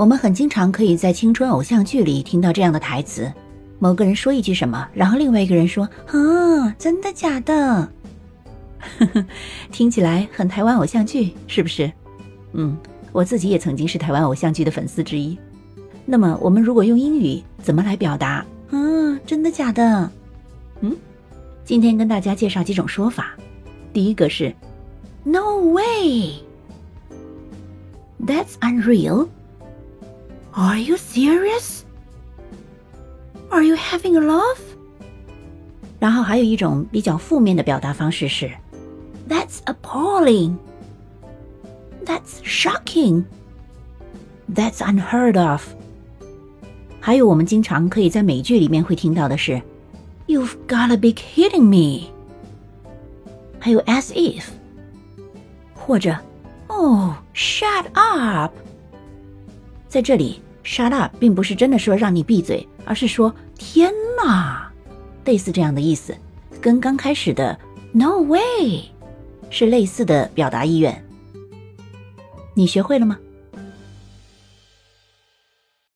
我们很经常可以在青春偶像剧里听到这样的台词：某个人说一句什么，然后另外一个人说：“啊，真的假的？”呵呵，听起来很台湾偶像剧，是不是？嗯，我自己也曾经是台湾偶像剧的粉丝之一。那么，我们如果用英语怎么来表达？嗯，真的假的？嗯，今天跟大家介绍几种说法。第一个是 “No way”，That's unreal。Are you serious? Are you having a laugh? 然后还有一种比较负面的表达方式是 That's appalling. That's shocking. That's unheard of. 还有我们经常可以在美剧里面会听到的是 You've gotta be kidding me. 还有 as if，或者 Oh, shut up. 在这里 ，shut up 并不是真的说让你闭嘴，而是说天哪，类似这样的意思，跟刚开始的 no way 是类似的表达意愿。你学会了吗？